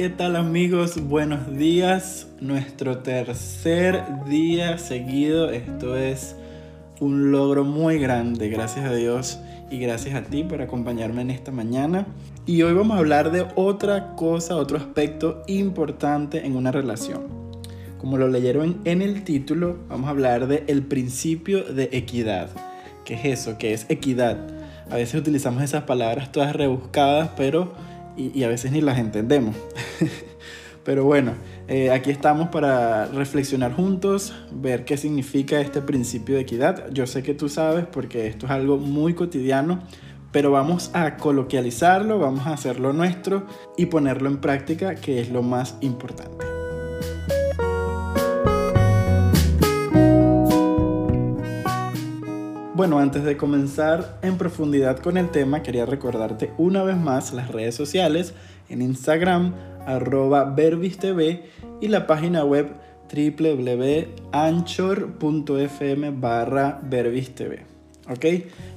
¿qué tal amigos? Buenos días. Nuestro tercer día seguido. Esto es un logro muy grande, gracias a Dios y gracias a ti por acompañarme en esta mañana. Y hoy vamos a hablar de otra cosa, otro aspecto importante en una relación. Como lo leyeron en el título, vamos a hablar de el principio de equidad. ¿Qué es eso? ¿Qué es equidad? A veces utilizamos esas palabras todas rebuscadas, pero y, a veces ni las entendemos. Pero bueno, eh, aquí estamos para reflexionar juntos, ver qué significa este principio de equidad. Yo sé que tú sabes porque esto es algo muy cotidiano, pero vamos a coloquializarlo, vamos a hacerlo nuestro y ponerlo en práctica, que es lo más importante. Bueno, antes de comenzar en profundidad con el tema, quería recordarte una vez más las redes sociales en Instagram, arroba verbistv y la página web www.anchor.fm barra verbistv. ¿Ok?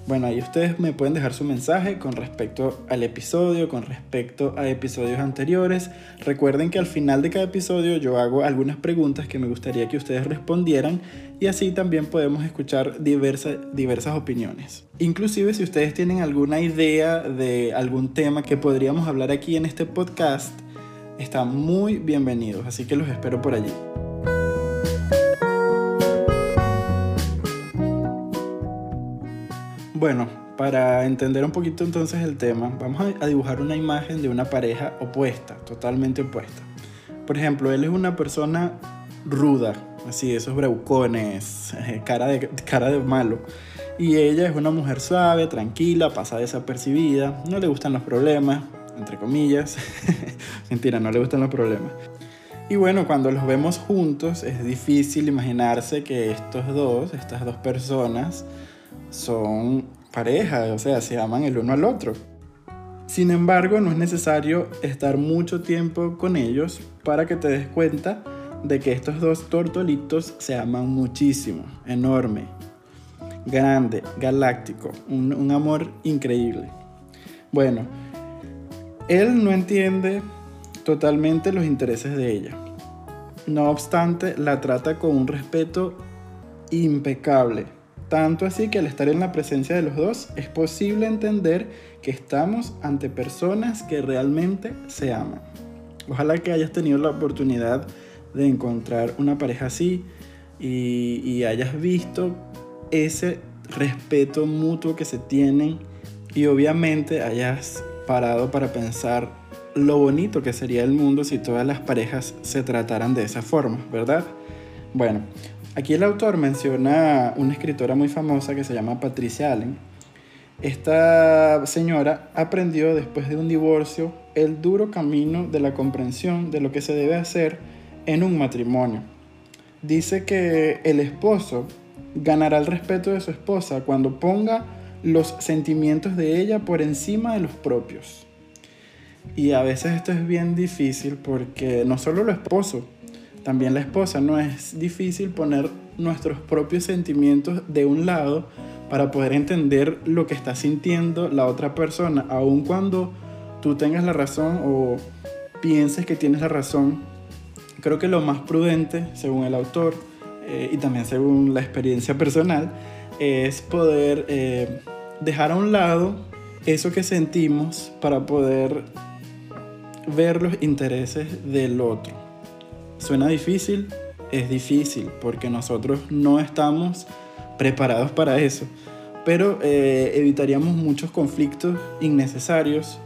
Bueno, ahí ustedes me pueden dejar su mensaje con respecto al episodio, con respecto a episodios anteriores. Recuerden que al final de cada episodio yo hago algunas preguntas que me gustaría que ustedes respondieran y así también podemos escuchar diversas, opiniones. Inclusive si ustedes tienen alguna idea de algún tema que podríamos hablar aquí en este podcast, están muy bienvenidos, así que los espero por allí. Bueno, para entender un poquito entonces el tema, vamos a dibujar una imagen de una pareja opuesta, totalmente opuesta. Por ejemplo, él es una persona ruda, así, esos breucones, cara de, cara de malo. Y ella es una mujer suave, tranquila, pasa desapercibida, no le gustan los problemas, entre comillas. Mentira, no le gustan los problemas. Y bueno, cuando los vemos juntos es difícil imaginarse que estos dos, estas dos personas, son pareja, o sea, se aman el uno al otro. Sin embargo, no es necesario estar mucho tiempo con ellos para que te des cuenta de que estos dos tortolitos se aman muchísimo, enorme, grande, galáctico, un, un amor increíble. Bueno, él no entiende totalmente los intereses de ella. No obstante, la trata con un respeto impecable tanto así que al estar en la presencia de los dos es posible entender que estamos ante personas que realmente se aman. Ojalá que hayas tenido la oportunidad de encontrar una pareja así y, hayas visto ese respeto mutuo que se tienen y obviamente hayas parado para pensar lo bonito que sería el mundo si todas las parejas se trataran de esa forma, ¿verdad? Bueno, Aquí el autor menciona una escritora muy famosa que se llama Patricia Allen. Esta señora aprendió después de un divorcio el duro camino de la comprensión de lo que se debe hacer en un matrimonio. Dice que el esposo ganará el respeto de su esposa cuando ponga los sentimientos de ella por encima de los propios. Y a veces esto es bien difícil porque no solo el esposo, también la esposa, no es difícil poner nuestros propios sentimientos de un lado para poder entender lo que está sintiendo la otra persona, aun cuando tú tengas la razón o pienses que tienes la razón. Creo que lo más prudente, según el autor eh, y también según la experiencia personal, es poder eh, dejar a un lado eso que sentimos para poder ver los intereses del otro. Suena difícil, es difícil porque nosotros no estamos preparados para eso, pero eh, evitaríamos muchos conflictos innecesarios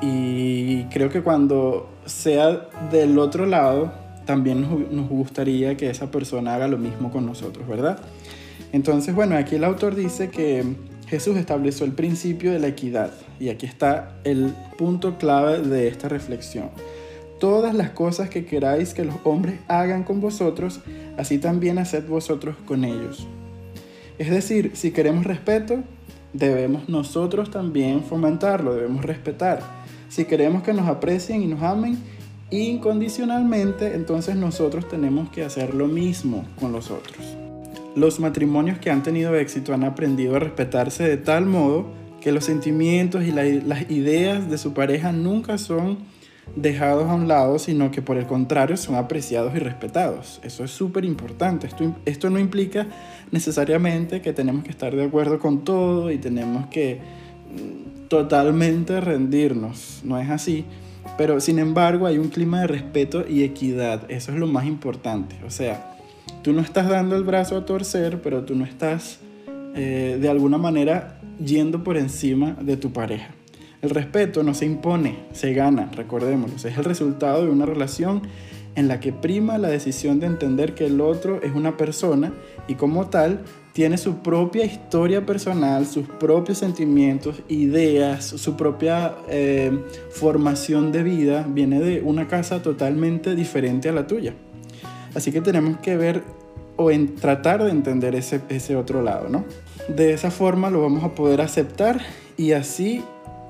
y creo que cuando sea del otro lado, también nos, nos gustaría que esa persona haga lo mismo con nosotros, ¿verdad? Entonces, bueno, aquí el autor dice que Jesús estableció el principio de la equidad y aquí está el punto clave de esta reflexión todas las cosas que queráis que los hombres hagan con vosotros, así también haced vosotros con ellos. Es decir, si queremos respeto, debemos nosotros también fomentarlo, debemos respetar. Si queremos que nos aprecien y nos amen incondicionalmente, entonces nosotros tenemos que hacer lo mismo con los otros. Los matrimonios que han tenido éxito han aprendido a respetarse de tal modo que los sentimientos y las ideas de su pareja nunca son dejados a un lado, sino que por el contrario son apreciados y respetados. Eso es súper importante. Esto, no implica necesariamente que tenemos que estar de acuerdo con todo y tenemos que mm, totalmente rendirnos. No es así. Pero sin embargo hay un clima de respeto y equidad. Eso es lo más importante. O sea, tú no estás dando el brazo a torcer, pero tú no estás eh, de alguna manera yendo por encima de tu pareja. El respeto no se impone, se gana, recordémoslo. Es el resultado de una relación en la que prima la decisión de entender que el otro es una persona y como tal tiene su propia historia personal, sus propios sentimientos, ideas, su propia eh, formación de vida, viene de una casa totalmente diferente a la tuya. Así que tenemos que ver o tratar de entender ese, ese otro lado, ¿no? De esa forma lo vamos a poder aceptar y así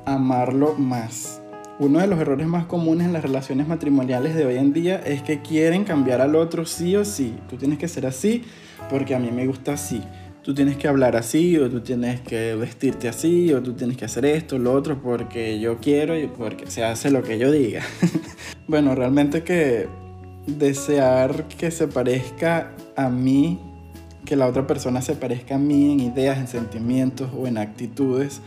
amarlo más. Uno de los errores más comunes en las relaciones matrimoniales de hoy en día es que quieren cambiar al otro sí o sí. Tú tienes que ser así porque a mí me gusta así. Tú tienes que hablar así o tú tienes que vestirte así o tú tienes que hacer esto, lo otro porque yo quiero y porque se hace lo que yo diga. bueno, realmente que desear que se parezca a mí, que la otra persona se parezca a mí en ideas, en sentimientos o en actitudes,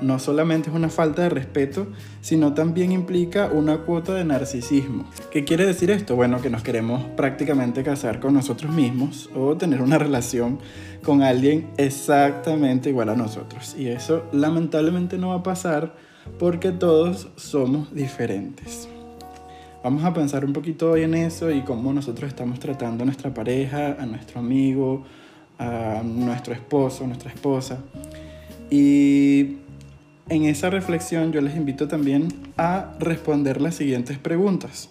no solamente es una falta de respeto, sino también implica una cuota de narcisismo. ¿Qué quiere decir esto? Bueno, que nos queremos prácticamente casar con nosotros mismos o tener una relación con alguien exactamente igual a nosotros. Y eso lamentablemente no va a pasar porque todos somos diferentes. Vamos a pensar un poquito hoy en eso y cómo nosotros estamos tratando a nuestra pareja, a nuestro amigo, a nuestro esposo, nuestra esposa. Y en esa reflexión yo les invito también a responder las siguientes preguntas.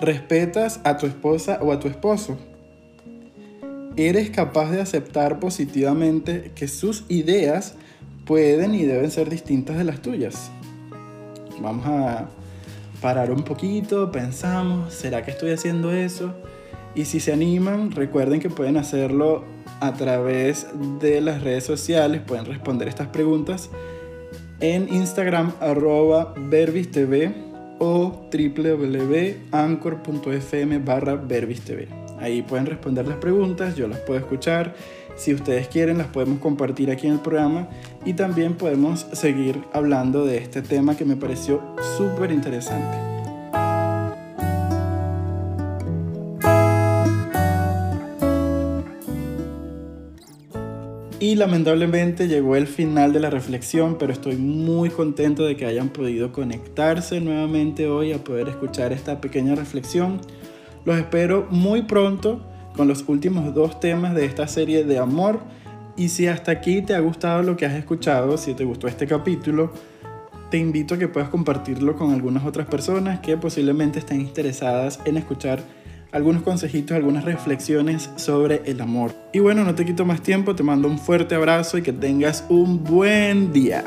¿Respetas a tu esposa o a tu esposo? ¿Eres capaz de aceptar positivamente que sus ideas pueden y deben ser distintas de las tuyas? Vamos a parar un poquito, pensamos, ¿será que estoy haciendo eso? Y si se animan, recuerden que pueden hacerlo a través de las redes sociales, pueden responder estas preguntas en Instagram arroba verbistv o www.anchor.fm barra verbistv. Ahí pueden responder las preguntas, yo las puedo escuchar si ustedes quieren, las podemos compartir aquí en el programa y también podemos seguir hablando de este tema que me pareció súper interesante. Y lamentablemente llegó el final de la reflexión, pero estoy muy contento de que hayan podido conectarse nuevamente hoy a poder escuchar esta pequeña reflexión. Los espero muy pronto con los últimos dos temas de esta serie de amor. Y si hasta aquí te ha gustado lo que has escuchado, si te gustó este capítulo, te invito a que puedas compartirlo con algunas otras personas que posiblemente estén interesadas en escuchar algunos consejitos, algunas reflexiones sobre el amor. Y bueno, no te quito más tiempo, te mando un fuerte abrazo y que tengas un buen día.